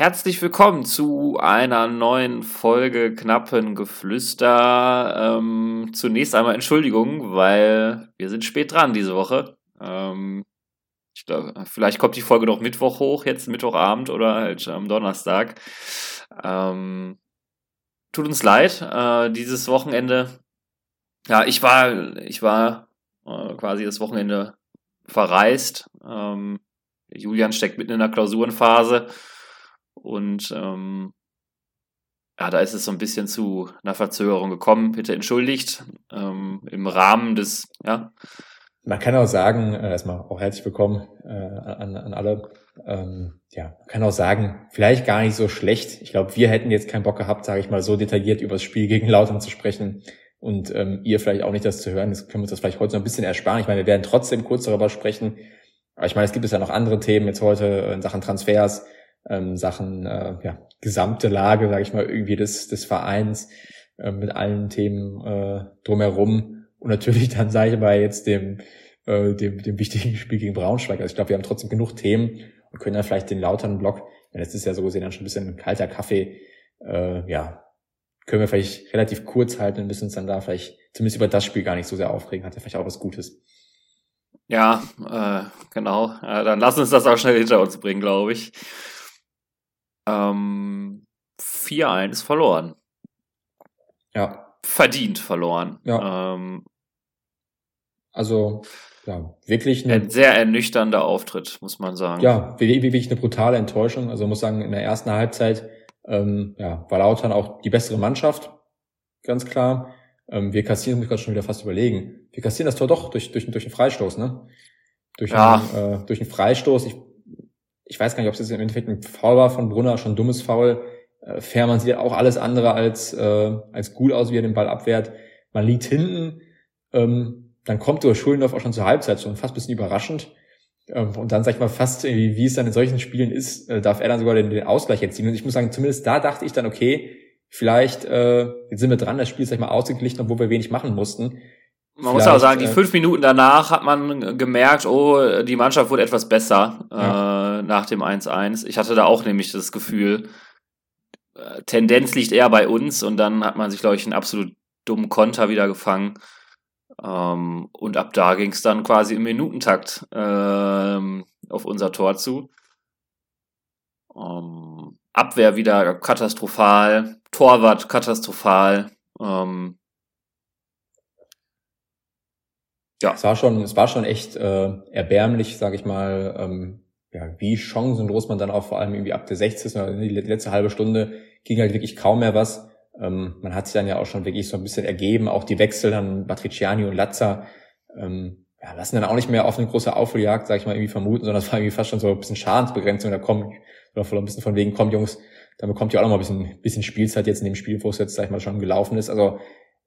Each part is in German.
herzlich willkommen zu einer neuen Folge Knappen Geflüster. Ähm, zunächst einmal Entschuldigung, weil wir sind spät dran diese Woche. Ähm, ich glaube, vielleicht kommt die Folge noch Mittwoch hoch, jetzt Mittwochabend oder halt am Donnerstag. Ähm, tut uns leid, äh, dieses Wochenende. Ja, ich war, ich war äh, quasi das Wochenende verreist. Ähm, Julian steckt mitten in der Klausurenphase und ähm, ja, da ist es so ein bisschen zu einer Verzögerung gekommen. Bitte entschuldigt. Ähm, Im Rahmen des, ja. Man kann auch sagen, äh, erstmal auch herzlich willkommen äh, an, an alle. Ähm, ja, man kann auch sagen, vielleicht gar nicht so schlecht. Ich glaube, wir hätten jetzt keinen Bock gehabt, sage ich mal, so detailliert über das Spiel gegen Lautern zu sprechen und ähm, ihr vielleicht auch nicht das zu hören. Das können wir uns das vielleicht heute so ein bisschen ersparen. Ich meine, wir werden trotzdem kurz darüber sprechen. Aber ich meine, es gibt es ja noch andere Themen jetzt heute in Sachen Transfers ähm, Sachen äh, ja, gesamte Lage, sage ich mal, irgendwie des, des Vereins äh, mit allen Themen äh, drumherum und natürlich dann, sage ich mal, jetzt dem, äh, dem, dem wichtigen Spiel gegen Braunschweig. Also ich glaube, wir haben trotzdem genug Themen und können dann vielleicht den lauteren Block, ja, das ist ja so gesehen dann schon ein bisschen kalter Kaffee, äh, ja, können wir vielleicht relativ kurz halten und müssen uns dann da vielleicht zumindest über das Spiel gar nicht so sehr aufregen. Hat ja vielleicht auch was Gutes. Ja, äh, genau. Äh, dann lass uns das auch schnell hinter uns bringen, glaube ich. Ähm, 4-1 verloren. Ja. Verdient verloren. Ja. Ähm, also, ja, wirklich eine, ein sehr ernüchternder Auftritt, muss man sagen. Ja, wirklich eine brutale Enttäuschung. Also muss sagen, in der ersten Halbzeit ähm, ja, war Lautern auch die bessere Mannschaft, ganz klar. Ähm, wir kassieren, muss ich gerade schon wieder fast überlegen. Wir kassieren das Tor doch durch, durch, durch einen Freistoß, ne? Durch, ja. einen, äh, durch einen Freistoß. Ich ich weiß gar nicht, ob es jetzt im Endeffekt ein Foul war von Brunner, schon ein dummes Foul. Äh, Fährmann sieht auch alles andere als, äh, als gut aus, wie er den Ball abwehrt. Man liegt hinten, ähm, dann kommt durch Schuldendorf auch schon zur Halbzeit, schon fast ein bisschen überraschend. Ähm, und dann sag ich mal fast, wie, wie es dann in solchen Spielen ist, äh, darf er dann sogar den, den Ausgleich erzielen. Und ich muss sagen, zumindest da dachte ich dann, okay, vielleicht äh, jetzt sind wir dran, das Spiel ist sag ich mal ausgeglichen, obwohl wir wenig machen mussten. Man muss auch sagen, die äh, fünf Minuten danach hat man gemerkt, oh, die Mannschaft wurde etwas besser ja. äh, nach dem 1-1. Ich hatte da auch nämlich das Gefühl, äh, Tendenz liegt eher bei uns und dann hat man sich, glaube ich, einen absolut dummen Konter wieder gefangen. Ähm, und ab da ging es dann quasi im Minutentakt ähm, auf unser Tor zu. Ähm, Abwehr wieder katastrophal, Torwart katastrophal. Ähm, ja. Es war schon, es war schon echt äh, erbärmlich, sage ich mal, ähm, ja, wie chancenlos man dann auch vor allem irgendwie ab der 60. oder die letzte halbe Stunde ging halt wirklich kaum mehr was. Ähm, man hat sich dann ja auch schon wirklich so ein bisschen ergeben, auch die Wechsel dann Matriciani und Lazza ähm, ja, lassen dann auch nicht mehr auf eine große Aufholjagd, sag ich mal, irgendwie vermuten, sondern es war irgendwie fast schon so ein bisschen Schadensbegrenzung. Da kommen, oder vielleicht ein bisschen von wegen, kommt Jungs, da bekommt ihr auch noch mal ein bisschen, bisschen Spielzeit jetzt in dem Spiel, wo es jetzt, sag ich mal, schon gelaufen ist. Also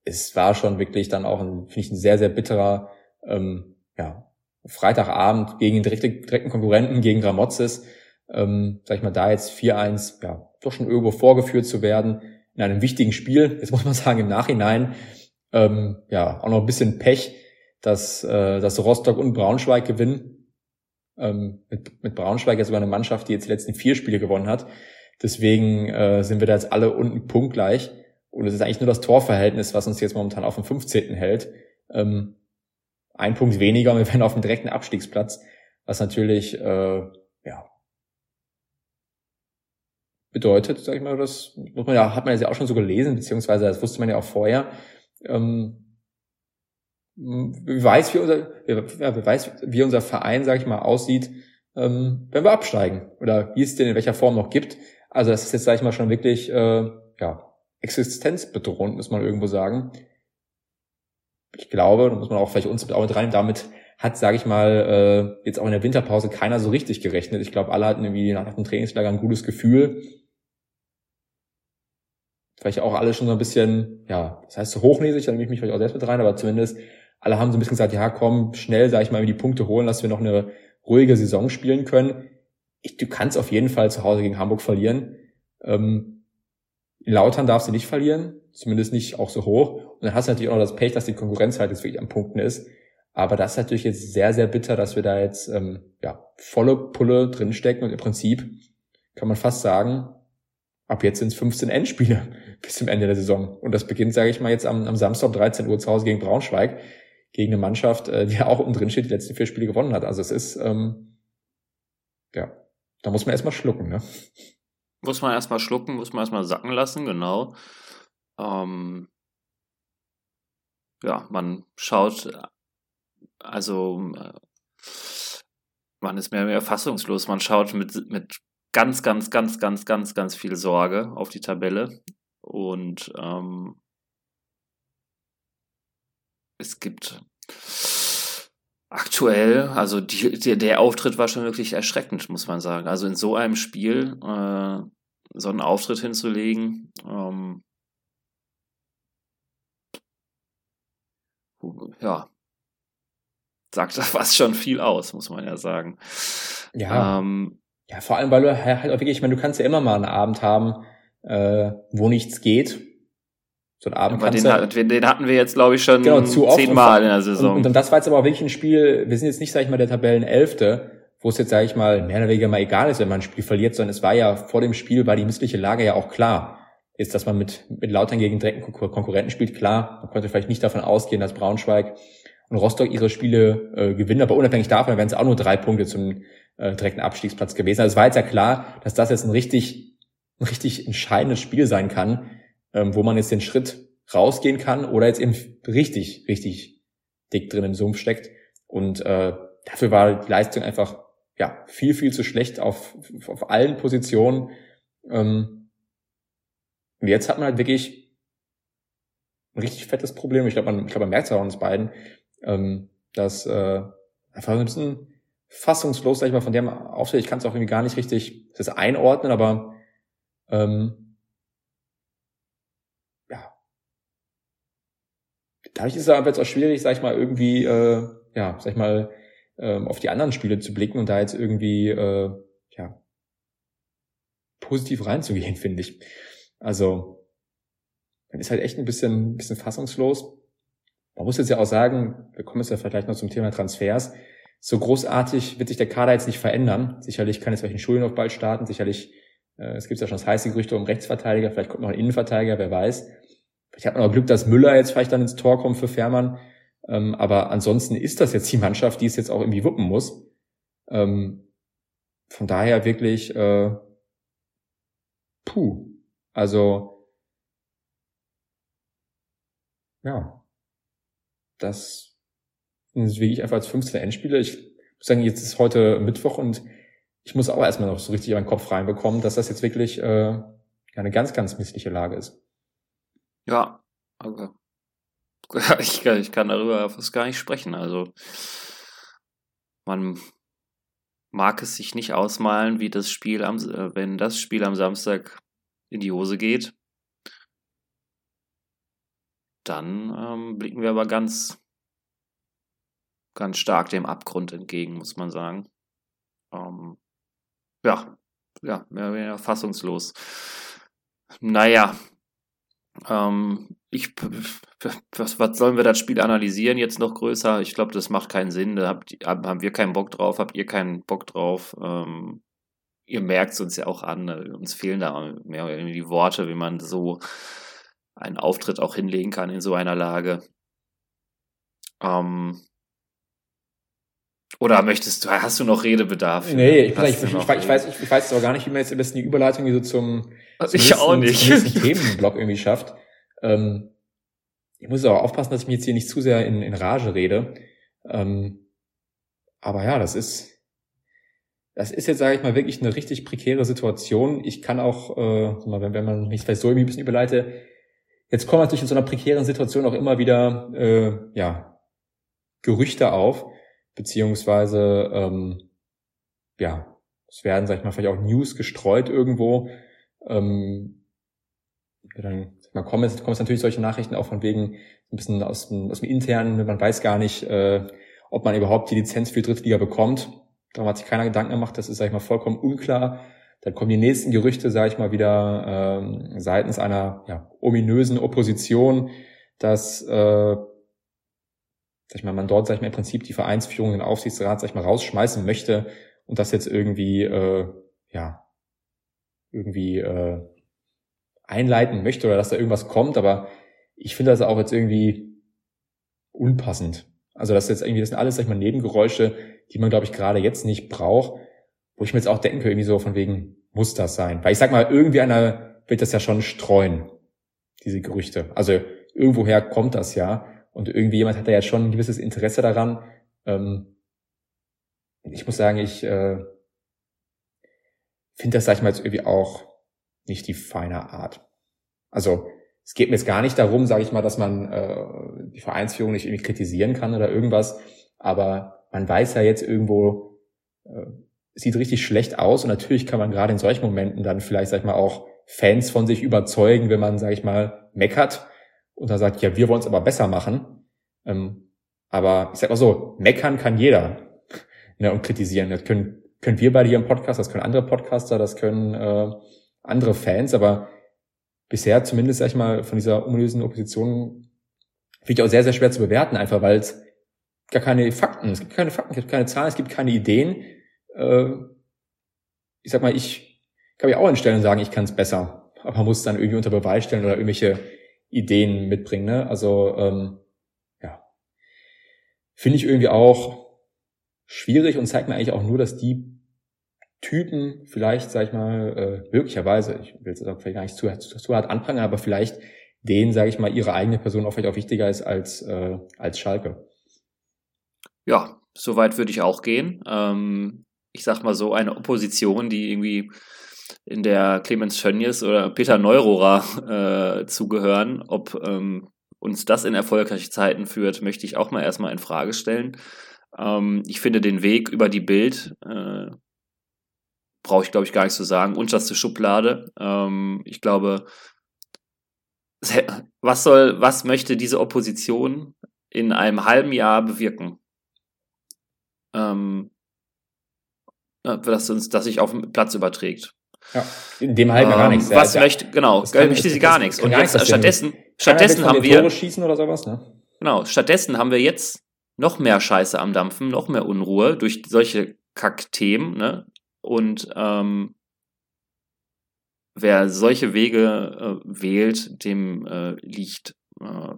es war schon wirklich dann auch finde ich, ein sehr, sehr bitterer ähm, ja, Freitagabend gegen den direkten, direkten Konkurrenten, gegen Gramozis, ähm, sag ich mal, da jetzt 4-1, ja, doch schon irgendwo vorgeführt zu werden in einem wichtigen Spiel. Jetzt muss man sagen, im Nachhinein, ähm, ja, auch noch ein bisschen Pech, dass, äh, dass Rostock und Braunschweig gewinnen. Ähm, mit, mit Braunschweig ja sogar eine Mannschaft, die jetzt die letzten vier Spiele gewonnen hat. Deswegen äh, sind wir da jetzt alle unten punktgleich. Und es ist eigentlich nur das Torverhältnis, was uns jetzt momentan auf dem 15. hält. Ähm, ein Punkt weniger und wir wären auf dem direkten Abstiegsplatz, was natürlich äh, ja bedeutet, sag ich mal, das muss man ja, hat man ja auch schon so gelesen, beziehungsweise das wusste man ja auch vorher. Ähm, weiß, wie unser, wie weiß, wie unser Verein, sag ich mal, aussieht, ähm, wenn wir absteigen oder wie es denn in welcher Form noch gibt. Also das ist jetzt, sag ich mal, schon wirklich äh, ja, existenzbedrohend, muss man irgendwo sagen ich glaube, da muss man auch vielleicht uns auch mit rein, damit hat, sage ich mal, äh, jetzt auch in der Winterpause keiner so richtig gerechnet. Ich glaube, alle hatten irgendwie nach dem Trainingslager ein gutes Gefühl. Vielleicht auch alle schon so ein bisschen, ja, das heißt so hochnäsig, da nehme ich mich vielleicht auch selbst mit rein, aber zumindest alle haben so ein bisschen gesagt, ja, komm, schnell, sage ich mal, die Punkte holen, dass wir noch eine ruhige Saison spielen können. Ich, du kannst auf jeden Fall zu Hause gegen Hamburg verlieren. Ähm, Lautern darfst du nicht verlieren zumindest nicht auch so hoch. Und dann hast du natürlich auch noch das Pech, dass die Konkurrenz halt jetzt wirklich am Punkten ist. Aber das ist natürlich jetzt sehr, sehr bitter, dass wir da jetzt ähm, ja, volle Pulle drinstecken und im Prinzip kann man fast sagen, ab jetzt sind es 15 Endspiele bis zum Ende der Saison. Und das beginnt, sage ich mal, jetzt am, am Samstag um 13 Uhr zu Hause gegen Braunschweig, gegen eine Mannschaft, äh, die auch um drin steht, die letzten vier Spiele gewonnen hat. Also es ist, ähm, ja, da muss man erstmal schlucken, ne? Muss man erstmal schlucken, muss man erstmal sacken lassen, genau. Ähm, ja, man schaut, also äh, man ist mehr und mehr fassungslos. Man schaut mit, mit ganz, ganz, ganz, ganz, ganz, ganz viel Sorge auf die Tabelle. Und ähm, es gibt aktuell, also die, der, der Auftritt war schon wirklich erschreckend, muss man sagen. Also in so einem Spiel äh, so einen Auftritt hinzulegen, ähm, ja, sagt das fast schon viel aus, muss man ja sagen. Ja. Ähm, ja, vor allem, weil du halt auch wirklich, ich meine, du kannst ja immer mal einen Abend haben, äh, wo nichts geht. So einen Abend aber den, ja, den, hatten wir jetzt, glaube ich, schon genau, zu zehnmal in der Saison. Und, und, das war jetzt aber auch wirklich ein Spiel, wir sind jetzt nicht, sag ich mal, der Tabellenelfte, wo es jetzt, sage ich mal, mehr oder weniger mal egal ist, wenn man ein Spiel verliert, sondern es war ja vor dem Spiel, war die missliche Lage ja auch klar. Ist, dass man mit, mit Lautern gegen direkten Konkurrenten spielt, klar. Man konnte vielleicht nicht davon ausgehen, dass Braunschweig und Rostock ihre Spiele äh, gewinnen, aber unabhängig davon wären es auch nur drei Punkte zum äh, direkten Abstiegsplatz gewesen. Also es war jetzt ja klar, dass das jetzt ein richtig, ein richtig entscheidendes Spiel sein kann, ähm, wo man jetzt den Schritt rausgehen kann oder jetzt eben richtig, richtig dick drin im Sumpf steckt. Und äh, dafür war die Leistung einfach ja viel, viel zu schlecht auf, auf allen Positionen. Ähm, und jetzt hat man halt wirklich ein richtig fettes Problem. Ich glaube, man, ich glaube, man merkt es auch an uns beiden, ähm, dass äh, einfach ein bisschen fassungslos, sag ich mal, von dem Auftritt, ich kann es auch irgendwie gar nicht richtig das einordnen, aber ähm, ja. Dadurch ist es aber jetzt auch schwierig, sag ich mal, irgendwie, äh, ja, sag ich mal, ähm, auf die anderen Spiele zu blicken und da jetzt irgendwie, äh, ja, positiv reinzugehen, finde ich. Also, man ist halt echt ein bisschen, ein bisschen fassungslos. Man muss jetzt ja auch sagen, wir kommen jetzt ja vielleicht noch zum Thema Transfers. So großartig wird sich der Kader jetzt nicht verändern. Sicherlich kann jetzt vielleicht ein Schulenhof bald starten. Sicherlich, äh, es gibt ja schon das heiße Gerüchte um Rechtsverteidiger. Vielleicht kommt noch ein Innenverteidiger, wer weiß. Vielleicht hat man auch Glück, dass Müller jetzt vielleicht dann ins Tor kommt für Fährmann. Ähm, aber ansonsten ist das jetzt die Mannschaft, die es jetzt auch irgendwie wuppen muss. Ähm, von daher wirklich, äh, puh. Also, ja, das ist wirklich einfach als 15 Endspiele. Ich muss sagen, jetzt ist heute Mittwoch und ich muss auch erstmal noch so richtig in meinen Kopf reinbekommen, dass das jetzt wirklich äh, eine ganz, ganz missliche Lage ist. Ja, also ich, ich kann darüber fast gar nicht sprechen. Also man mag es sich nicht ausmalen, wie das Spiel am, äh, wenn das Spiel am Samstag in die Hose geht dann ähm, blicken wir aber ganz, ganz stark dem Abgrund entgegen, muss man sagen. Ähm, ja, ja, mehr oder weniger fassungslos. Naja, ähm, ich, was, was sollen wir das Spiel analysieren jetzt noch größer? Ich glaube, das macht keinen Sinn. Da habt, haben wir keinen Bock drauf, habt ihr keinen Bock drauf. Ähm, ihr merkt es uns ja auch an, ne? uns fehlen da mehr oder weniger die Worte, wie man so einen Auftritt auch hinlegen kann in so einer Lage. Ähm, oder möchtest du, hast du noch Redebedarf? Nee, ich, ich, ich, ich, weiß, ich, weiß auch gar nicht, wie man jetzt am besten die Überleitung so zum, zum ich nächsten, auch nicht. Zum nächsten Themenblock irgendwie schafft. Ähm, ich muss auch aufpassen, dass ich mich jetzt hier nicht zu sehr in, in Rage rede. Ähm, aber ja, das ist, das ist jetzt, sage ich mal, wirklich eine richtig prekäre Situation. Ich kann auch, äh, wenn, wenn man mich vielleicht so irgendwie ein bisschen überleite, Jetzt kommen natürlich in so einer prekären Situation auch immer wieder äh, ja, Gerüchte auf, beziehungsweise ähm, ja, es werden, sag ich mal, vielleicht auch News gestreut irgendwo. Ähm, dann man kommen jetzt, kommen jetzt natürlich solche Nachrichten auch von wegen ein bisschen aus dem, aus dem internen, man weiß gar nicht, äh, ob man überhaupt die Lizenz für die Drittliga bekommt. Darum hat sich keiner Gedanken gemacht, das ist, sag ich mal, vollkommen unklar. Dann kommen die nächsten Gerüchte, sage ich mal wieder, ähm, seitens einer ja, ominösen Opposition, dass äh, sag ich mal, man dort, sag ich mal, im Prinzip die Vereinsführung, den Aufsichtsrat, sag ich mal, rausschmeißen möchte und das jetzt irgendwie äh, ja irgendwie äh, einleiten möchte oder dass da irgendwas kommt, aber ich finde das auch jetzt irgendwie unpassend. Also das ist jetzt irgendwie, das sind alles, sag ich mal, Nebengeräusche, die man, glaube ich, gerade jetzt nicht braucht, wo ich mir jetzt auch denke, irgendwie so von wegen, muss das sein? Weil ich sag mal, irgendwie einer wird das ja schon streuen, diese Gerüchte. Also irgendwoher kommt das ja. Und irgendwie jemand hat da ja schon ein gewisses Interesse daran. Ähm, ich muss sagen, ich äh, finde das, sag ich mal, jetzt irgendwie auch nicht die feine Art. Also es geht mir jetzt gar nicht darum, sage ich mal, dass man äh, die Vereinsführung nicht irgendwie kritisieren kann oder irgendwas, aber man weiß ja jetzt irgendwo, äh, sieht richtig schlecht aus und natürlich kann man gerade in solchen Momenten dann vielleicht, sag ich mal, auch Fans von sich überzeugen, wenn man, sag ich mal, meckert und dann sagt, ja, wir wollen es aber besser machen. Ähm, aber ich sag mal so, meckern kann jeder ne, und kritisieren. Das können, können wir beide hier im Podcast, das können andere Podcaster, das können äh, andere Fans, aber bisher zumindest, sag ich mal, von dieser ominösen Opposition finde ich auch sehr, sehr schwer zu bewerten, einfach weil es gar keine Fakten, es gibt keine Fakten, es gibt keine Zahlen, es gibt keine Ideen. Äh, ich sag mal, ich kann mich auch hinstellen und sagen, ich kann es besser, aber man muss dann irgendwie unter Beweis stellen oder irgendwelche Ideen mitbringen. Ne? Also ähm, ja, finde ich irgendwie auch schwierig und zeigt mir eigentlich auch nur, dass die Typen vielleicht, sag ich mal, äh, möglicherweise, ich will es auch vielleicht gar nicht zu, zu, zu hart anprangern, aber vielleicht denen, sage ich mal, ihre eigene Person auch vielleicht auch wichtiger ist als, äh, als Schalke. Ja, soweit würde ich auch gehen. Ähm, ich sag mal so, eine Opposition, die irgendwie in der Clemens Tönnies oder Peter Neurohrer äh, zugehören, ob ähm, uns das in erfolgreiche Zeiten führt, möchte ich auch mal erstmal in Frage stellen. Ähm, ich finde den Weg über die Bild äh, brauche ich, glaube ich, gar nicht zu sagen. Unterste Schublade. Ähm, ich glaube, was soll, was möchte diese Opposition in einem halben Jahr bewirken? Ähm, dass uns, dass sich auf den Platz überträgt. Ja, in dem halben ähm, gar nichts. Was ja, möchte, genau, kann, möchte sie gar nichts. Und jetzt, stattdessen, stattdessen haben wir, schießen oder sowas, ne? genau, stattdessen haben wir jetzt noch mehr Scheiße am Dampfen, noch mehr Unruhe durch solche Kackthemen, ne? Und ähm, wer solche Wege äh, wählt, dem äh, liegt äh,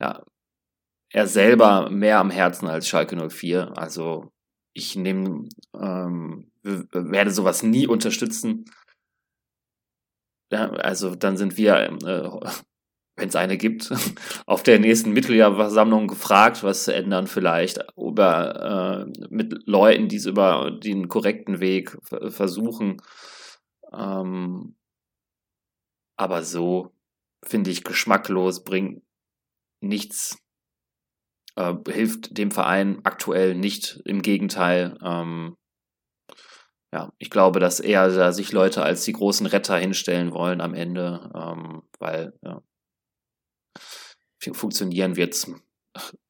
ja, er selber mehr am Herzen als Schalke 04. Also ich nehme, ähm, werde sowas nie unterstützen. Ja, also dann sind wir äh, wenn es eine gibt, auf der nächsten Mitgliederversammlung gefragt, was zu ändern vielleicht, über, äh, mit Leuten, die es über den korrekten Weg versuchen. Ähm, aber so finde ich geschmacklos, bringt nichts, äh, hilft dem Verein aktuell nicht. Im Gegenteil, ähm, ja, ich glaube, dass eher da sich Leute als die großen Retter hinstellen wollen am Ende, ähm, weil ja, funktionieren wird es,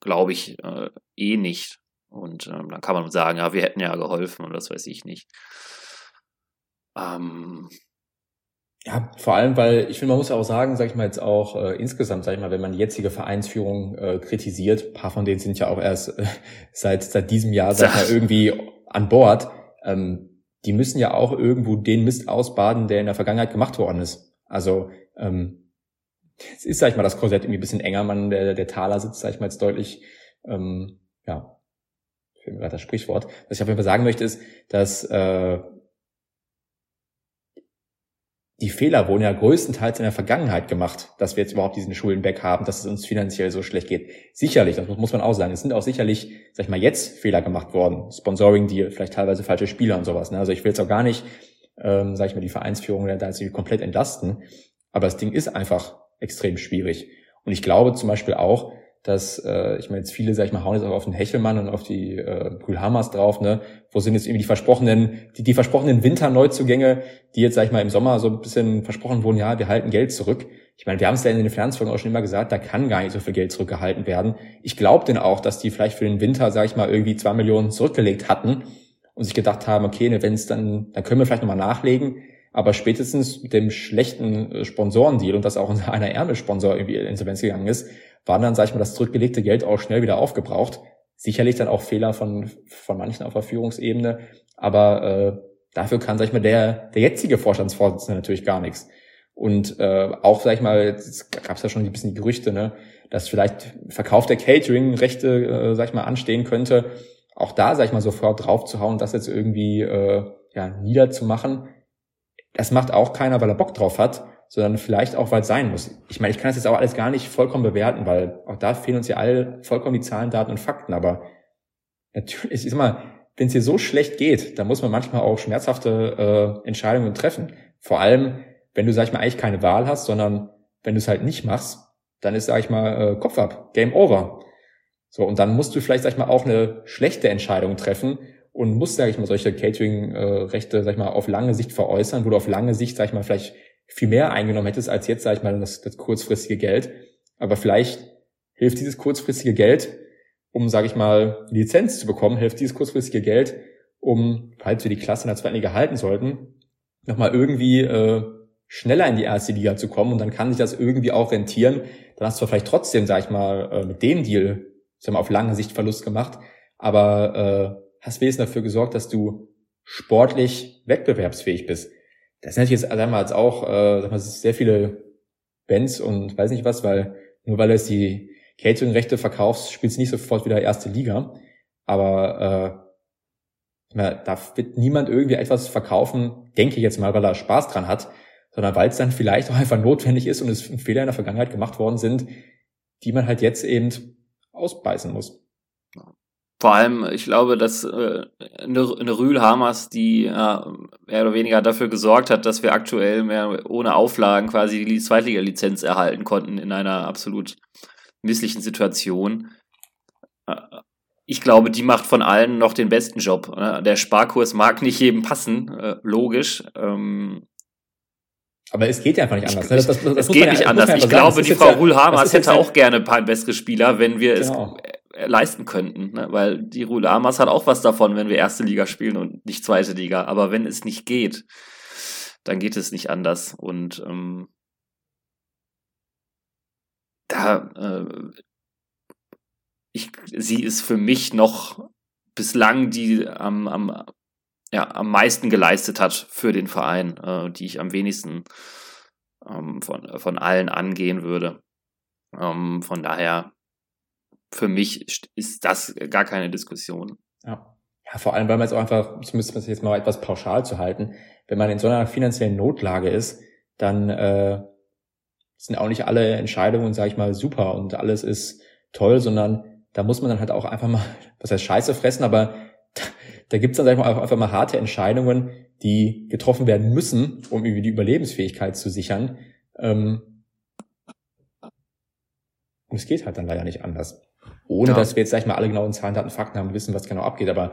glaube ich, äh, eh nicht. Und ähm, dann kann man sagen, ja, wir hätten ja geholfen und das weiß ich nicht. Ähm, ja, vor allem, weil ich finde, man muss auch sagen, sag ich mal jetzt auch äh, insgesamt, sag ich mal, wenn man die jetzige Vereinsführung äh, kritisiert, ein paar von denen sind ja auch erst äh, seit seit diesem Jahr, sag ich mal, irgendwie an Bord. Ähm, die müssen ja auch irgendwo den Mist ausbaden, der in der Vergangenheit gemacht worden ist. Also ähm, es ist, sag ich mal, das Korsett irgendwie ein bisschen enger, man, der, der Taler sitzt, sag ich mal, jetzt deutlich, ähm, ja, ich mir gerade das Sprichwort. Was ich auf jeden Fall sagen möchte, ist, dass äh, die Fehler wurden ja größtenteils in der Vergangenheit gemacht, dass wir jetzt überhaupt diesen Schuldenberg haben, dass es uns finanziell so schlecht geht. Sicherlich, das muss man auch sagen, es sind auch sicherlich, sag ich mal, jetzt Fehler gemacht worden. Sponsoring-Deal, vielleicht teilweise falsche Spieler und sowas. Ne? Also ich will jetzt auch gar nicht, ähm, sag ich mal, die Vereinsführung da jetzt komplett entlasten. Aber das Ding ist einfach extrem schwierig. Und ich glaube zum Beispiel auch, dass, äh, ich meine, jetzt viele, sag ich mal, hauen jetzt auch auf den Hechelmann und auf die äh, Brühlhammers drauf, ne? Wo sind jetzt irgendwie die versprochenen, die, die versprochenen Winterneuzugänge, die jetzt, sag ich mal, im Sommer so ein bisschen versprochen wurden, ja, wir halten Geld zurück. Ich meine, wir haben es ja in den Finanzfolgen auch schon immer gesagt, da kann gar nicht so viel Geld zurückgehalten werden. Ich glaube denn auch, dass die vielleicht für den Winter, sag ich mal, irgendwie zwei Millionen zurückgelegt hatten und sich gedacht haben, okay, ne, wenn es dann, dann können wir vielleicht nochmal nachlegen. Aber spätestens mit dem schlechten äh, Sponsorendeal und dass auch unser einer Ärmelsponsor irgendwie in Insolvenz gegangen ist, war dann, sag ich mal, das zurückgelegte Geld auch schnell wieder aufgebraucht. Sicherlich dann auch Fehler von, von manchen auf der Führungsebene. Aber äh, Dafür kann, sag ich mal, der, der jetzige Vorstandsvorsitzende natürlich gar nichts. Und äh, auch, sag ich mal, gab ja schon ein bisschen die Gerüchte, ne, dass vielleicht Verkauf der Catering-Rechte, äh, sag ich mal, anstehen könnte. Auch da, sag ich mal, sofort draufzuhauen, das jetzt irgendwie äh, ja, niederzumachen. Das macht auch keiner, weil er Bock drauf hat, sondern vielleicht auch, weil es sein muss. Ich meine, ich kann das jetzt auch alles gar nicht vollkommen bewerten, weil auch da fehlen uns ja alle vollkommen die Zahlen, Daten und Fakten. Aber natürlich, ich sag mal, wenn es dir so schlecht geht, dann muss man manchmal auch schmerzhafte äh, Entscheidungen treffen. Vor allem, wenn du, sag ich mal, eigentlich keine Wahl hast, sondern wenn du es halt nicht machst, dann ist, sag ich mal, äh, Kopf ab, Game over. So, und dann musst du vielleicht, sag ich mal, auch eine schlechte Entscheidung treffen und musst, sag ich mal, solche Catering-Rechte, sag ich mal, auf lange Sicht veräußern, wo du auf lange Sicht, sag ich mal, vielleicht viel mehr eingenommen hättest als jetzt, sag ich mal, das, das kurzfristige Geld. Aber vielleicht hilft dieses kurzfristige Geld, um, sage ich mal, Lizenz zu bekommen, hilft dieses kurzfristige Geld, um, falls wir die Klasse in der zweiten Liga halten sollten, nochmal irgendwie äh, schneller in die erste Liga zu kommen und dann kann sich das irgendwie auch rentieren. Dann hast du vielleicht trotzdem, sag ich mal, äh, mit dem Deal, sagen wir, auf lange Sicht Verlust gemacht, aber äh, hast wenigstens dafür gesorgt, dass du sportlich wettbewerbsfähig bist. Das ist natürlich jetzt, jetzt auch, äh, sagen wir, sehr viele Bands und weiß nicht was, weil nur weil es die Catering-Rechte verkaufst, spielst du nicht sofort wieder erste Liga. Aber äh, da wird niemand irgendwie etwas verkaufen, denke ich jetzt mal, weil er Spaß dran hat, sondern weil es dann vielleicht auch einfach notwendig ist und es Fehler in der Vergangenheit gemacht worden sind, die man halt jetzt eben ausbeißen muss. Vor allem, ich glaube, dass äh, eine, eine Rühlhamers, die äh, mehr oder weniger dafür gesorgt hat, dass wir aktuell mehr ohne Auflagen quasi die Zweitliga-Lizenz erhalten konnten in einer absolut misslichen Situation. Äh, ich glaube, die macht von allen noch den besten Job. Ne? Der Sparkurs mag nicht jedem passen, äh, logisch. Ähm, aber es geht ja einfach nicht anders. Ne? Das, das, das es geht ja, nicht anders. Ich glaube, die Frau ja, Rulhamers hätte auch gerne ein paar bessere Spieler, wenn wir genau. es leisten könnten. Ne? Weil die Rulhamers hat auch was davon, wenn wir erste Liga spielen und nicht zweite Liga. Aber wenn es nicht geht, dann geht es nicht anders. Und ähm, da, äh, ich, sie ist für mich noch bislang die am, am, ja, am meisten geleistet hat für den Verein, äh, die ich am wenigsten ähm, von, von allen angehen würde. Ähm, von daher, für mich ist das gar keine Diskussion. Ja. ja, vor allem, weil man jetzt auch einfach, zumindest jetzt mal etwas pauschal zu halten, wenn man in so einer finanziellen Notlage ist, dann äh, sind auch nicht alle Entscheidungen, sage ich mal, super und alles ist toll, sondern da muss man dann halt auch einfach mal, was heißt Scheiße fressen, aber da, da gibt's dann, sag ich mal, einfach mal harte Entscheidungen, die getroffen werden müssen, um irgendwie die Überlebensfähigkeit zu sichern. Ähm, und es geht halt dann leider nicht anders. Ohne ja. dass wir jetzt, sag ich mal, alle genauen Zahlen, Daten, Fakten haben, wissen, was genau abgeht, aber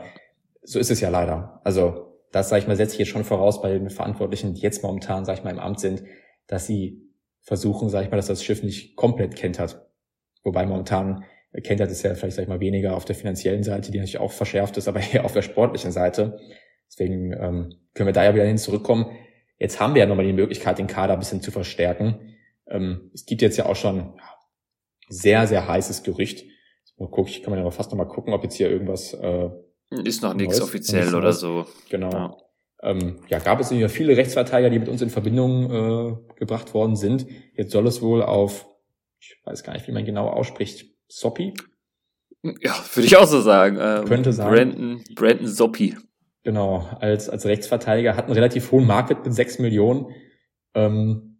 so ist es ja leider. Also das, sag ich mal, setze ich jetzt schon voraus bei den Verantwortlichen, die jetzt momentan, sag ich mal, im Amt sind, dass sie versuchen, sag ich mal, dass das Schiff nicht komplett kentert. Wobei momentan kentert es ja vielleicht, sag ich mal, weniger auf der finanziellen Seite, die natürlich auch verschärft ist, aber eher auf der sportlichen Seite. Deswegen ähm, können wir da ja wieder hin zurückkommen. Jetzt haben wir ja nochmal die Möglichkeit, den Kader ein bisschen zu verstärken. Ähm, es gibt jetzt ja auch schon sehr, sehr heißes Gerücht. Mal gucken, ich kann man ja fast nochmal gucken, ob jetzt hier irgendwas äh, ist noch nichts offiziell oder so. Genau. Ja ähm, ja, gab es ja viele Rechtsverteidiger, die mit uns in Verbindung äh, gebracht worden sind. Jetzt soll es wohl auf, ich weiß gar nicht, wie man genau ausspricht, Soppi? Ja, würde ich auch so sagen. Ähm, Könnte sein. Brandon, Brandon Soppi. Genau, als, als Rechtsverteidiger hat einen relativ hohen Market mit sechs Millionen. Ähm,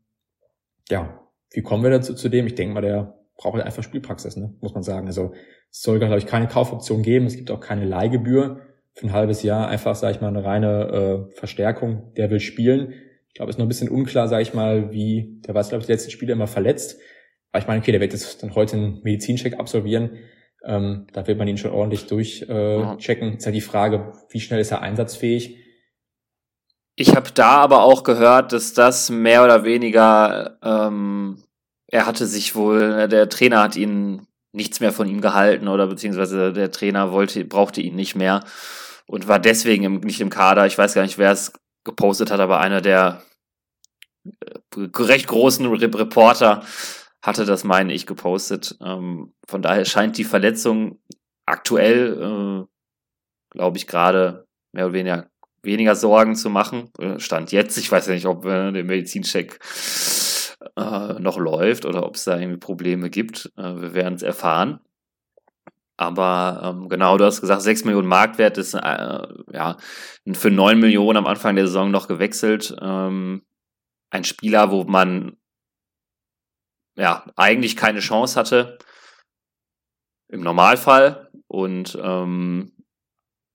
ja, wie kommen wir dazu zu dem? Ich denke mal, der braucht halt einfach Spielpraxis, ne? muss man sagen. Also es soll, glaube ich, keine Kaufoption geben. Es gibt auch keine Leihgebühr für ein halbes Jahr einfach, sage ich mal, eine reine äh, Verstärkung, der will spielen. Ich glaube, es ist noch ein bisschen unklar, sage ich mal, wie, der war, glaube ich, die letzten Spiele immer verletzt. Aber ich meine, okay, der wird jetzt dann heute einen Medizincheck absolvieren. Ähm, da wird man ihn schon ordentlich durchchecken. Äh. Ist halt die Frage, wie schnell ist er einsatzfähig? Ich habe da aber auch gehört, dass das mehr oder weniger, ähm, er hatte sich wohl, der Trainer hat ihn nichts mehr von ihm gehalten oder beziehungsweise der Trainer wollte, brauchte ihn nicht mehr und war deswegen im, nicht im Kader. Ich weiß gar nicht, wer es gepostet hat, aber einer der äh, recht großen Reporter hatte das, meine ich, gepostet. Ähm, von daher scheint die Verletzung aktuell, äh, glaube ich, gerade mehr oder weniger weniger Sorgen zu machen. Äh, Stand jetzt, ich weiß ja nicht, ob äh, der Medizincheck äh, noch läuft oder ob es da irgendwie Probleme gibt. Äh, wir werden es erfahren. Aber ähm, genau, du hast gesagt, 6 Millionen Marktwert ist äh, ja für 9 Millionen am Anfang der Saison noch gewechselt. Ähm, ein Spieler, wo man ja eigentlich keine Chance hatte im Normalfall. Und ähm,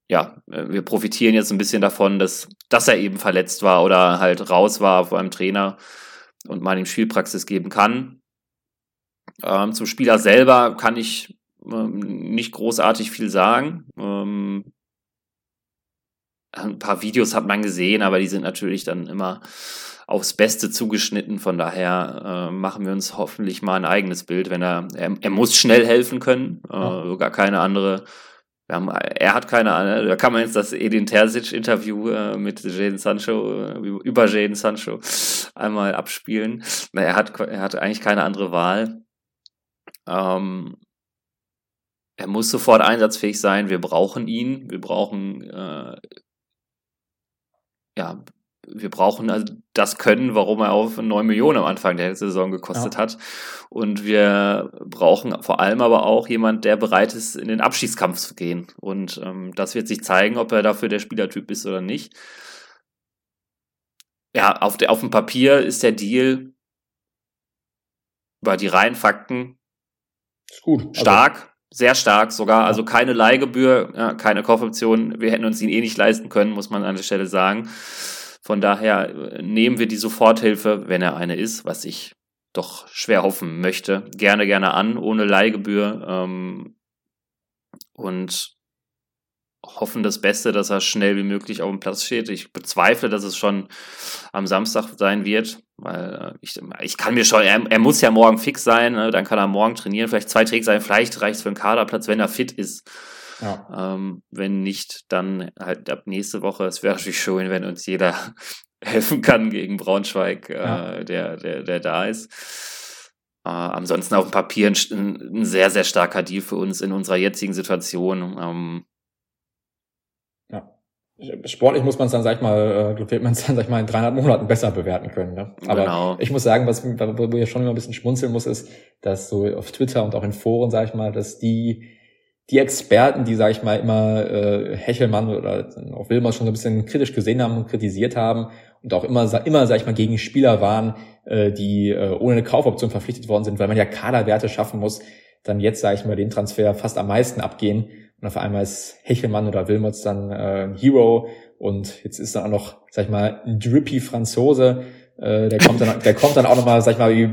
ja, wir profitieren jetzt ein bisschen davon, dass, dass er eben verletzt war oder halt raus war vor einem Trainer und man ihm Spielpraxis geben kann. Ähm, zum Spieler selber kann ich ähm, nicht großartig viel sagen. Ähm, ein paar Videos hat man gesehen, aber die sind natürlich dann immer aufs Beste zugeschnitten. Von daher äh, machen wir uns hoffentlich mal ein eigenes Bild, wenn er, er, er muss schnell helfen können, äh, ja. gar keine andere. Haben, er hat keine Ahnung, da kann man jetzt das Edin Terzic-Interview äh, mit Jaden Sancho, äh, über Jaden Sancho einmal abspielen. Er hat, er hat eigentlich keine andere Wahl. Ähm, er muss sofort einsatzfähig sein. Wir brauchen ihn. Wir brauchen äh, ja wir brauchen also das Können, warum er auf 9 Millionen am Anfang der Saison gekostet ja. hat. Und wir brauchen vor allem aber auch jemand, der bereit ist, in den Abschießkampf zu gehen. Und ähm, das wird sich zeigen, ob er dafür der Spielertyp ist oder nicht. Ja, auf, der, auf dem Papier ist der Deal über die reinen Fakten. Also stark. Also sehr stark sogar, also keine Leihgebühr, ja, keine Kaufoption. Wir hätten uns ihn eh nicht leisten können, muss man an der Stelle sagen. Von daher äh, nehmen wir die Soforthilfe, wenn er eine ist, was ich doch schwer hoffen möchte, gerne, gerne an, ohne Leihgebühr. Ähm, und hoffen das Beste, dass er schnell wie möglich auf dem Platz steht. Ich bezweifle, dass es schon am Samstag sein wird, weil äh, ich, ich kann mir schon, er, er muss ja morgen fix sein, ne? dann kann er morgen trainieren, vielleicht zwei Träger sein, vielleicht reicht es für einen Kaderplatz, wenn er fit ist. Ja. Ähm, wenn nicht, dann halt ab nächste Woche. Es wäre natürlich schön, wenn uns jeder helfen kann gegen Braunschweig, äh, der, der, der da ist. Äh, ansonsten auf dem Papier ein, ein, sehr, sehr starker Deal für uns in unserer jetzigen Situation. Ähm, ja. Sportlich muss man es dann, sag ich mal, äh, wird man es dann, sag ich mal, in 300 Monaten besser bewerten können. Ne? Aber genau. ich muss sagen, was wo ich schon immer ein bisschen schmunzeln muss, ist, dass so auf Twitter und auch in Foren, sag ich mal, dass die die Experten, die, sage ich mal, immer äh, Hechelmann oder auch Wilmer schon so ein bisschen kritisch gesehen haben und kritisiert haben und auch immer, immer sage ich mal, gegen Spieler waren, äh, die äh, ohne eine Kaufoption verpflichtet worden sind, weil man ja Kaderwerte schaffen muss, dann jetzt, sage ich mal, den Transfer fast am meisten abgehen. Und auf einmal ist Hechelmann oder Wilmots dann äh, ein Hero und jetzt ist dann auch noch, sag ich mal, ein drippy Franzose, äh, der kommt dann, der kommt dann auch nochmal, sag ich mal, wie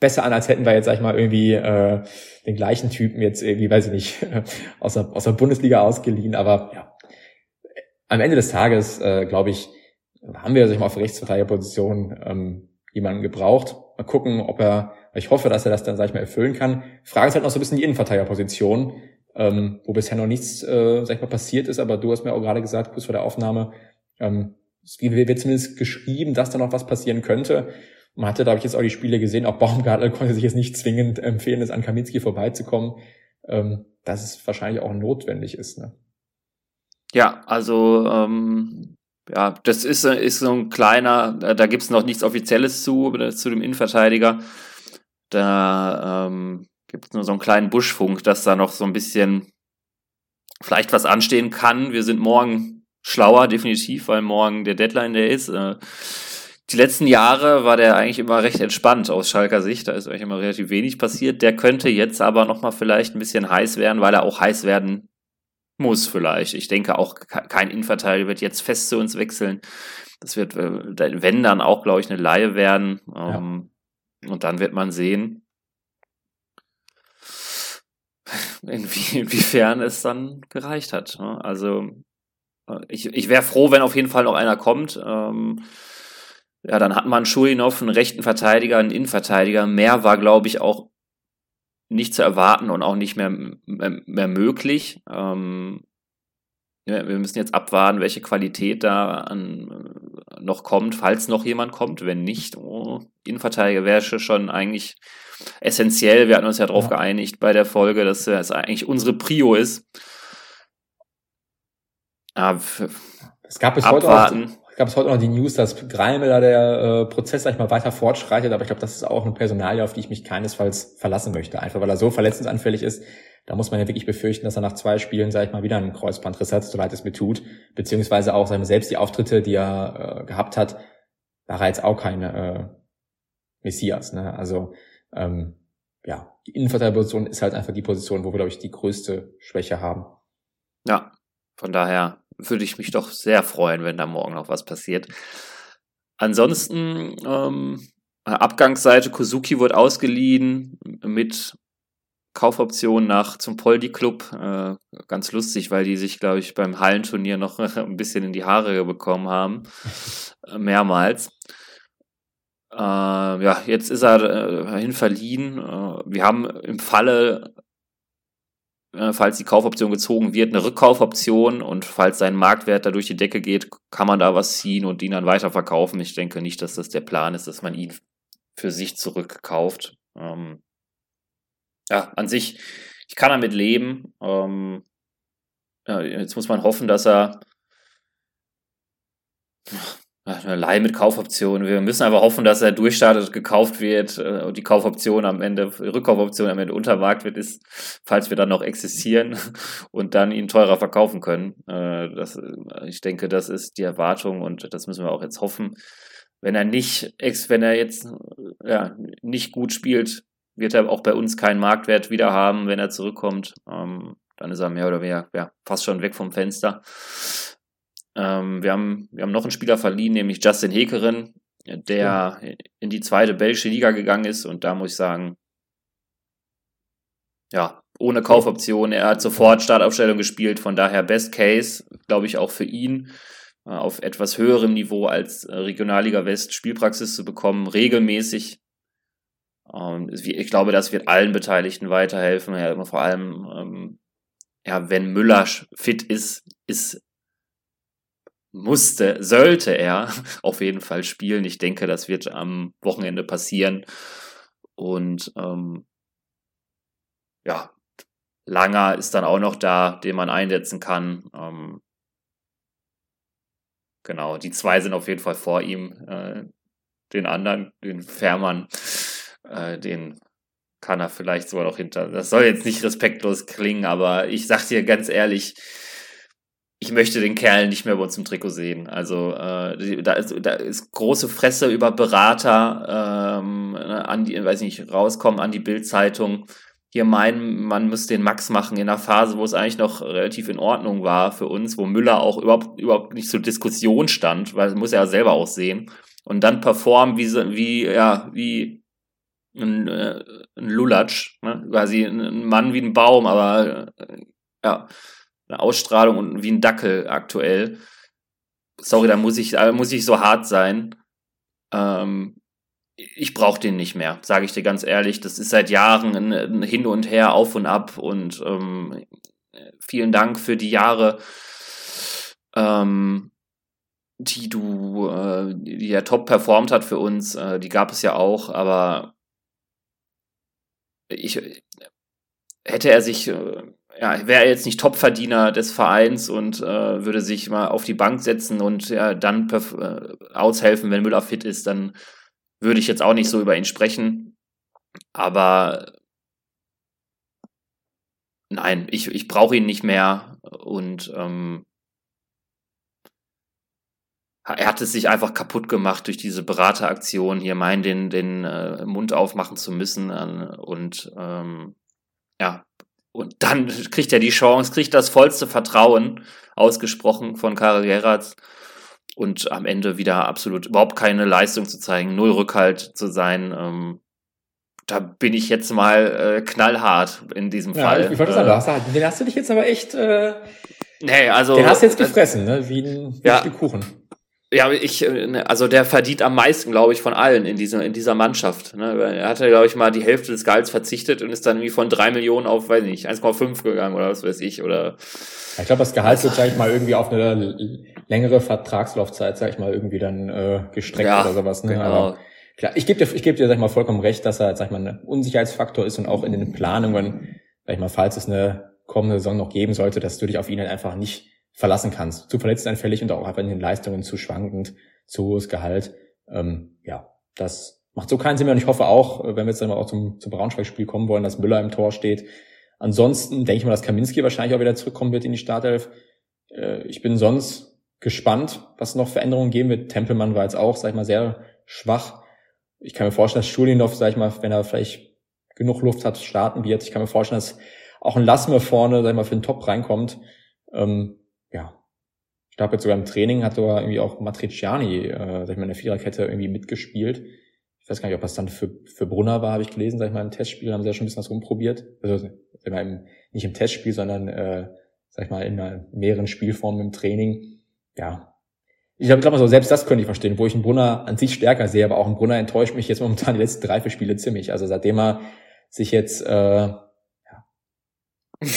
besser an, als hätten wir jetzt, sag ich mal, irgendwie äh, den gleichen Typen jetzt irgendwie, weiß ich nicht, aus der, aus der Bundesliga ausgeliehen. Aber ja, am Ende des Tages, äh, glaube ich, haben wir, sag ich mal, auf Rechtsverteidigerposition ähm, jemanden gebraucht. Mal gucken, ob er, ich hoffe, dass er das dann, sag ich mal, erfüllen kann. Frage ist halt noch so ein bisschen die Innenverteidigerposition, ähm, wo bisher noch nichts, äh, sag ich mal, passiert ist. Aber du hast mir auch gerade gesagt, kurz vor der Aufnahme, ähm, es wird zumindest geschrieben, dass da noch was passieren könnte. Man hatte, da habe ich jetzt auch die Spiele gesehen, auch Baumgartel konnte sich jetzt nicht zwingend empfehlen, es an Kaminski vorbeizukommen, ähm, dass es wahrscheinlich auch notwendig ist. Ne? Ja, also ähm, ja, das ist, ist so ein kleiner, da gibt es noch nichts Offizielles zu, zu dem Innenverteidiger. Da ähm, gibt es nur so einen kleinen Buschfunk, dass da noch so ein bisschen vielleicht was anstehen kann. Wir sind morgen schlauer, definitiv, weil morgen der Deadline der ist. Äh, die letzten Jahre war der eigentlich immer recht entspannt aus Schalker Sicht. Da ist eigentlich immer relativ wenig passiert. Der könnte jetzt aber nochmal vielleicht ein bisschen heiß werden, weil er auch heiß werden muss vielleicht. Ich denke auch, kein Innenverteidiger wird jetzt fest zu uns wechseln. Das wird, äh, wenn dann auch, glaube ich, eine Laie werden. Ja. Ähm, und dann wird man sehen, inwie, inwiefern es dann gereicht hat. Ne? Also äh, ich, ich wäre froh, wenn auf jeden Fall noch einer kommt. Ja, dann hat man Schulinov, einen rechten Verteidiger, einen Innenverteidiger. Mehr war, glaube ich, auch nicht zu erwarten und auch nicht mehr, mehr, mehr möglich. Ähm, wir müssen jetzt abwarten, welche Qualität da an, noch kommt, falls noch jemand kommt. Wenn nicht, oh, Innenverteidiger wäre schon eigentlich essentiell. Wir hatten uns ja darauf ja. geeinigt bei der Folge, dass es eigentlich unsere Prio ist. Ja, Es gab bis abwarten. heute auch, gab es heute noch die News, dass Greimel da der äh, Prozess sag ich mal weiter fortschreitet, aber ich glaube, das ist auch eine Personalie, auf die ich mich keinesfalls verlassen möchte, einfach weil er so verletzungsanfällig ist. Da muss man ja wirklich befürchten, dass er nach zwei Spielen, sag ich mal, wieder einen Kreuzbandriss hat, so leid es mir tut, beziehungsweise auch seine selbst die Auftritte, die er äh, gehabt hat, war er jetzt auch keine äh, Messias. Ne? Also ähm, ja, die Innenverteidigerposition ist halt einfach die Position, wo wir, glaube ich, die größte Schwäche haben. Ja, von daher würde ich mich doch sehr freuen, wenn da morgen noch was passiert. Ansonsten, ähm, Abgangsseite, Kozuki wird ausgeliehen mit Kaufoption nach zum Poldi Club. Äh, ganz lustig, weil die sich, glaube ich, beim Hallenturnier noch ein bisschen in die Haare bekommen haben. Mehrmals. Äh, ja, jetzt ist er äh, hin verliehen. Äh, wir haben im Falle falls die Kaufoption gezogen wird, eine Rückkaufoption und falls sein Marktwert da durch die Decke geht, kann man da was ziehen und ihn dann weiterverkaufen. Ich denke nicht, dass das der Plan ist, dass man ihn für sich zurückkauft. Ähm, ja, an sich, ich kann damit leben. Ähm, ja, jetzt muss man hoffen, dass er Leih mit Kaufoption. Wir müssen einfach hoffen, dass er durchstartet, gekauft wird äh, und die Kaufoption am Ende, Rückkaufoption am Ende unter Marktwert ist, falls wir dann noch existieren und dann ihn teurer verkaufen können. Äh, das, äh, ich denke, das ist die Erwartung und das müssen wir auch jetzt hoffen. Wenn er nicht, wenn er jetzt ja, nicht gut spielt, wird er auch bei uns keinen Marktwert wieder haben, wenn er zurückkommt. Ähm, dann ist er mehr oder weniger ja, fast schon weg vom Fenster. Ähm, wir, haben, wir haben noch einen Spieler verliehen, nämlich Justin Hekerin, der ja. in die zweite belgische Liga gegangen ist. Und da muss ich sagen, ja, ohne Kaufoption. Er hat sofort Startaufstellung gespielt, von daher Best Case, glaube ich, auch für ihn äh, auf etwas höherem Niveau als äh, Regionalliga West Spielpraxis zu bekommen, regelmäßig. Ich glaube, das wird allen Beteiligten weiterhelfen. Ja, vor allem, ähm, ja, wenn Müller fit ist, ist musste, sollte er auf jeden Fall spielen. Ich denke, das wird am Wochenende passieren. Und ähm, ja, Langer ist dann auch noch da, den man einsetzen kann. Ähm, genau, die zwei sind auf jeden Fall vor ihm. Äh, den anderen, den Fährmann, äh, den kann er vielleicht sogar noch hinter. Das soll jetzt nicht respektlos klingen, aber ich sag dir ganz ehrlich, ich möchte den Kerl nicht mehr bei uns im Trikot sehen. Also äh, da, ist, da ist große Fresse über Berater ähm, an die, weiß nicht, rauskommen an die Bildzeitung. Hier meinen, man müsste den Max machen in einer Phase, wo es eigentlich noch relativ in Ordnung war für uns, wo Müller auch überhaupt, überhaupt nicht zur Diskussion stand, weil muss er ja selber auch sehen. Und dann performen wie, wie, ja, wie ein, äh, ein Lulatsch, ne? quasi ein Mann wie ein Baum, aber äh, ja eine Ausstrahlung und wie ein Dackel aktuell. Sorry, da muss ich, da muss ich so hart sein. Ähm, ich brauche den nicht mehr, sage ich dir ganz ehrlich. Das ist seit Jahren ein, ein Hin und Her, auf und ab und ähm, vielen Dank für die Jahre, ähm, die du, äh, die er top performt hat für uns. Äh, die gab es ja auch, aber ich hätte er sich äh, ja, wäre jetzt nicht Topverdiener des Vereins und äh, würde sich mal auf die Bank setzen und ja, dann äh, aushelfen, wenn Müller fit ist, dann würde ich jetzt auch nicht so über ihn sprechen. Aber nein, ich, ich brauche ihn nicht mehr und ähm, er hat es sich einfach kaputt gemacht durch diese Berateraktion, hier meinen, den, den äh, Mund aufmachen zu müssen. Äh, und ähm, ja, und dann kriegt er die Chance, kriegt das vollste Vertrauen ausgesprochen von Karel Gerrards und am Ende wieder absolut überhaupt keine Leistung zu zeigen, null Rückhalt zu sein. Ähm, da bin ich jetzt mal äh, knallhart in diesem ja, Fall. Ich, wollte sagen, äh, hast, den hast du dich jetzt aber echt. Äh, nee, also. Den hast du jetzt gefressen, ne? Wie ein, ja, ein Kuchen. Ja, ich, äh, ne, also der verdient am meisten, glaube ich, von allen in dieser, in dieser Mannschaft. Ne? Er hatte, glaube ich, mal die Hälfte des Gehalts verzichtet und ist dann irgendwie von drei Millionen auf, weiß nicht, 1,5 gegangen oder was weiß ich. Oder ich glaube, das Gehalt wird, sag ich mal, irgendwie auf eine längere Vertragslaufzeit, sag ich mal, irgendwie dann äh, gestreckt ja, oder sowas. Ne? Genau. Aber klar, ich gebe dir, ich gebe dir, sag ich mal, vollkommen recht, dass er, sag ich mal, ein Unsicherheitsfaktor ist und auch in den Planungen, sag ich mal, falls es eine kommende Saison noch geben sollte, dass du dich auf ihn halt einfach nicht verlassen kannst. Zu verletztenanfällig und auch einfach in den Leistungen zu schwankend, zu hohes Gehalt. Ähm, ja, das macht so keinen Sinn mehr und ich hoffe auch, wenn wir jetzt dann mal auch zum, zum Braunschweig-Spiel kommen wollen, dass Müller im Tor steht. Ansonsten denke ich mal, dass Kaminski wahrscheinlich auch wieder zurückkommen wird in die Startelf. Äh, ich bin sonst gespannt, was noch Veränderungen geben wird. Tempelmann war jetzt auch, sag ich mal, sehr schwach. Ich kann mir vorstellen, dass Schulinov, sag ich mal, wenn er vielleicht genug Luft hat, starten wird. Ich kann mir vorstellen, dass auch ein Lassmer vorne, sag ich mal, für den Top reinkommt. Ähm, ja. Ich glaube jetzt sogar im Training hat sogar irgendwie auch Matriciani, äh, sag ich mal, in der Viererkette irgendwie mitgespielt. Ich weiß gar nicht, ob das dann für, für Brunner war, habe ich gelesen, sag ich mal, im Testspiel haben sie ja schon ein bisschen was rumprobiert. Also sag mal, im, nicht im Testspiel, sondern äh, sag ich mal, in mehreren Spielformen im Training. Ja. Ich glaube mal so, selbst das könnte ich verstehen, wo ich einen Brunner an sich stärker sehe, aber auch ein Brunner enttäuscht mich jetzt momentan die letzten drei, vier Spiele ziemlich. Also seitdem er sich jetzt äh, ja,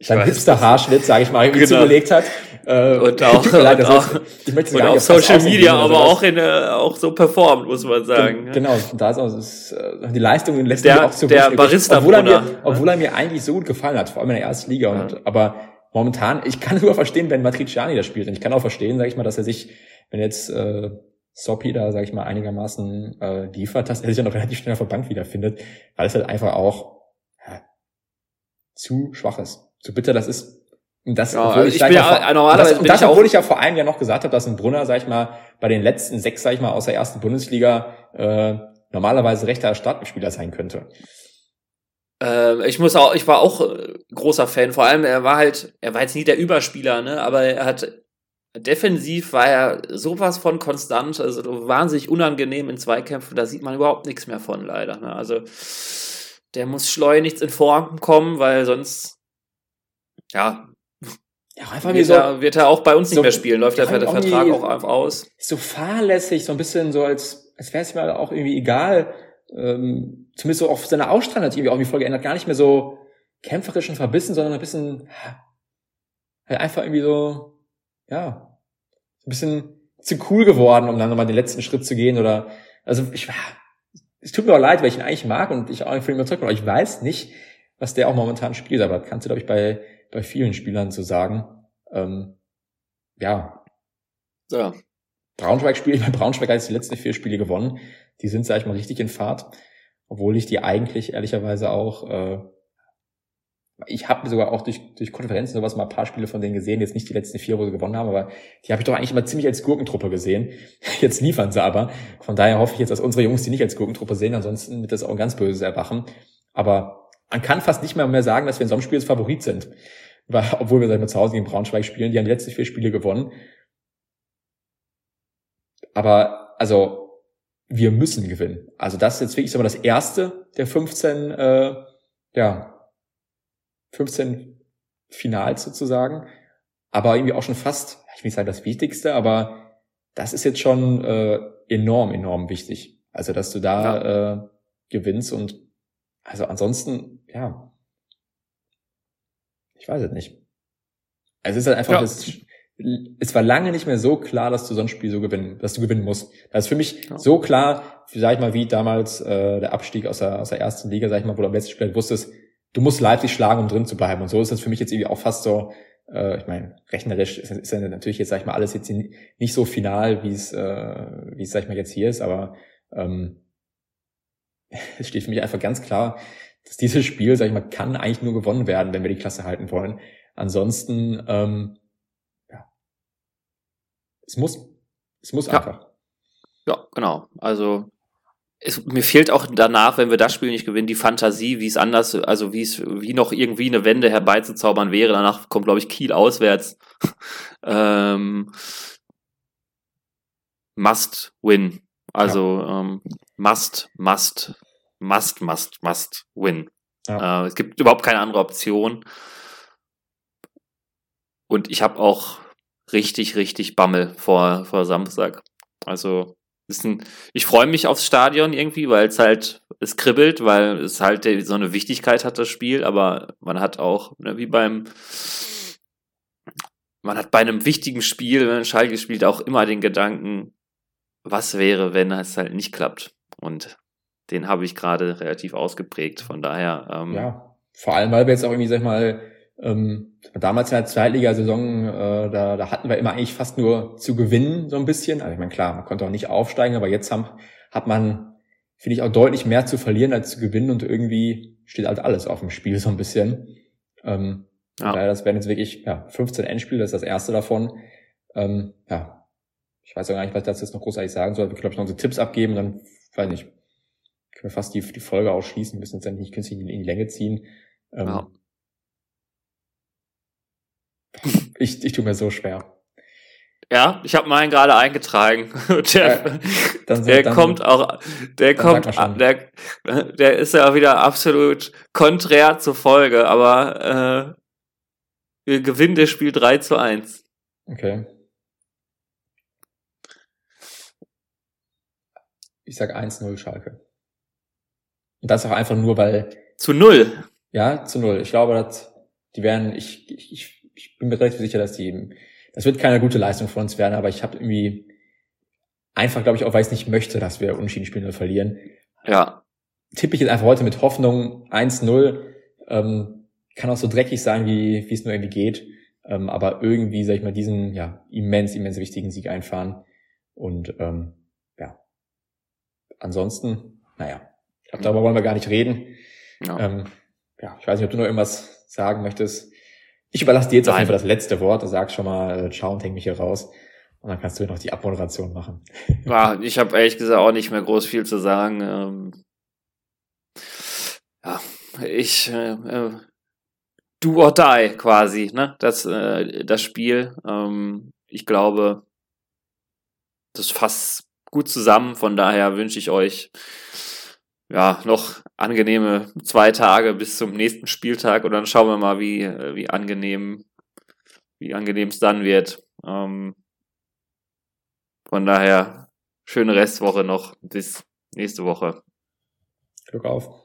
sein Hipster-Haarschnitt, sage ich mal, irgendwie genau. zugelegt hat. Äh, und auch, leid, und auch, ich möchte und auf Social Media, aber auch in äh, auch so performt, muss man sagen. Genau, da ist auch ist, äh, die Leistungen lässt der, auch so der Barista obwohl er mir, obwohl er mir eigentlich so gut gefallen hat, vor allem in der ersten Liga. Und, ja. aber momentan, ich kann nur verstehen, wenn Matriciani da spielt. Und ich kann auch verstehen, sage ich mal, dass er sich, wenn jetzt äh, Soppy da, sage ich mal, einigermaßen äh, liefert, dass er sich dann noch relativ schnell auf der Bank wiederfindet, weil es halt einfach auch zu schwach ist. So bitter das ist. Und das, ja, obwohl ich, ich bin ja, vor, normalerweise und das, und das obwohl ich ja vor einem Jahr noch gesagt habe, dass ein Brunner, sag ich mal, bei den letzten sechs, sag ich mal, aus der ersten Bundesliga äh, normalerweise rechter Startspieler sein könnte. Ähm, ich muss auch, ich war auch äh, großer Fan. Vor allem, er war halt, er war jetzt nie der Überspieler, ne, aber er hat defensiv war er sowas von konstant, also wahnsinnig unangenehm in Zweikämpfen. Da sieht man überhaupt nichts mehr von, leider. Ne? Also der muss schleunigst in Form kommen, weil sonst ja. Ja, einfach wird, so, er, wird er auch bei uns so, nicht mehr spielen, läuft der Vertrag auch einfach aus. So fahrlässig, so ein bisschen so, als, als wäre es mir auch irgendwie egal, ähm, zumindest so auf seine Ausstrahlung hat sich irgendwie auch die Folge geändert, gar nicht mehr so kämpferisch und verbissen, sondern ein bisschen halt einfach irgendwie so, ja, ein bisschen zu cool geworden, um dann nochmal den letzten Schritt zu gehen oder, also ich war, es tut mir auch leid, weil ich ihn eigentlich mag und ich auch von ihm überzeugt bin, aber ich weiß nicht, was der auch momentan spielt, aber das kannst du, glaube ich, bei, bei vielen Spielern zu sagen. Ähm, ja. Ja. Braunschweig spielt, bei Braunschweig hat jetzt die letzten vier Spiele gewonnen. Die sind, sag ich mal, richtig in Fahrt. Obwohl ich die eigentlich ehrlicherweise auch, äh, ich habe sogar auch durch, durch Konferenzen sowas mal ein paar Spiele von denen gesehen, jetzt nicht die letzten vier, wo sie gewonnen haben, aber die habe ich doch eigentlich immer ziemlich als Gurkentruppe gesehen. Jetzt liefern sie aber. Von daher hoffe ich jetzt, dass unsere Jungs die nicht als Gurkentruppe sehen, ansonsten wird das auch ein ganz böses Erwachen. Aber man kann fast nicht mehr mehr sagen, dass wir in so einem Spiel jetzt Favorit sind. Weil, obwohl wir sag ich mal, zu Hause gegen Braunschweig spielen, die haben die letzten vier Spiele gewonnen. Aber also wir müssen gewinnen. Also das ist jetzt wirklich so das erste der 15, äh, ja, 15 Finals sozusagen. Aber irgendwie auch schon fast, ich will nicht sagen das Wichtigste, aber das ist jetzt schon äh, enorm, enorm wichtig. Also dass du da ja. äh, gewinnst und also ansonsten, ja, ich weiß es nicht. Es ist halt einfach, ja. das, es war lange nicht mehr so klar, dass du so ein Spiel so gewinnen, dass du gewinnen musst. Das ist für mich ja. so klar, sag ich mal, wie damals äh, der Abstieg aus der, aus der ersten Liga, sag ich mal, wo du am letzten Spiel wusstest, du musst Leipzig schlagen, um drin zu bleiben. Und so ist das für mich jetzt irgendwie auch fast so, äh, ich meine, rechnerisch ist, ist ja natürlich jetzt, sag ich mal, alles jetzt nicht so final, wie es, äh, wie es, sag ich mal, jetzt hier ist, aber ähm, es steht für mich einfach ganz klar, dass dieses Spiel, sag ich mal, kann eigentlich nur gewonnen werden, wenn wir die Klasse halten wollen. Ansonsten, ähm, ja, es muss, es muss ja. einfach. Ja, genau. Also es, mir fehlt auch danach, wenn wir das Spiel nicht gewinnen, die Fantasie, wie es anders, also wie es, wie noch irgendwie eine Wende herbeizuzaubern wäre. Danach kommt, glaube ich, Kiel auswärts. ähm, must win. Also ja. ähm, must, must, must, must, must win. Ja. Äh, es gibt überhaupt keine andere Option. Und ich habe auch richtig, richtig Bammel vor, vor Samstag. Also ein, ich freue mich aufs Stadion irgendwie, weil es halt, es kribbelt, weil es halt so eine Wichtigkeit hat, das Spiel, aber man hat auch, ne, wie beim, man hat bei einem wichtigen Spiel, wenn man Schalke spielt, auch immer den Gedanken, was wäre, wenn es halt nicht klappt. Und den habe ich gerade relativ ausgeprägt. Von daher. Ähm, ja, vor allem, weil wir jetzt auch irgendwie, sag ich mal, Ähm, damals in der Zweitligasaison, äh, da, da hatten wir immer eigentlich fast nur zu gewinnen, so ein bisschen. Also ich meine, klar, man konnte auch nicht aufsteigen, aber jetzt haben, hat man, finde ich, auch deutlich mehr zu verlieren als zu gewinnen und irgendwie steht halt alles auf dem Spiel so ein bisschen. Ähm, ja. Daher, das werden jetzt wirklich ja, 15 Endspiele, das ist das erste davon. Ähm, ja, ich weiß auch gar nicht, was ich dazu jetzt noch großartig sagen soll. Wir können, glaube ich, noch unsere Tipps abgeben, dann, weiß nicht, können wir fast die, die Folge ausschließen, wir müssen jetzt nicht künstlich in die Länge ziehen. Ähm, ja. Ich, ich tue mir so schwer. Ja, ich habe meinen gerade eingetragen. Der, äh, dann, der dann, kommt auch, der kommt, der, der ist ja wieder absolut konträr zur Folge, aber äh, wir gewinnen das Spiel 3 zu 1. Okay. Ich sag 1-0 Schalke. Und das auch einfach nur, weil. Zu null. Ja, zu null. Ich glaube, dass die werden, ich, ich, ich bin mir relativ sicher, dass die das wird keine gute Leistung von uns werden, aber ich habe irgendwie einfach, glaube ich, auch weil ich nicht möchte, dass wir Unschieden spielen oder verlieren. Ja. Tippe ich jetzt einfach heute mit Hoffnung 1-0. Ähm, kann auch so dreckig sein, wie, wie es nur irgendwie geht. Ähm, aber irgendwie, sag ich mal, diesen ja immens, immens wichtigen Sieg einfahren. Und ähm, ja. Ansonsten, naja, ich glaube, darüber wollen wir gar nicht reden. Ja. Ähm, ja, ich weiß nicht, ob du noch irgendwas sagen möchtest. Ich überlasse dir jetzt Nein. auf jeden Fall das letzte Wort. Du sagst schon mal, äh, ciao und häng mich hier raus. Und dann kannst du noch die Abmoderation machen. Ja, ich habe ehrlich gesagt auch nicht mehr groß viel zu sagen. Ähm, ja, ich äh, äh, do or die quasi, ne? Das, äh, das Spiel. Ähm, ich glaube, das fasst gut zusammen. Von daher wünsche ich euch ja, noch angenehme zwei Tage bis zum nächsten Spieltag und dann schauen wir mal, wie, wie angenehm, wie angenehm es dann wird. Ähm, von daher, schöne Restwoche noch. Bis nächste Woche. Glück auf.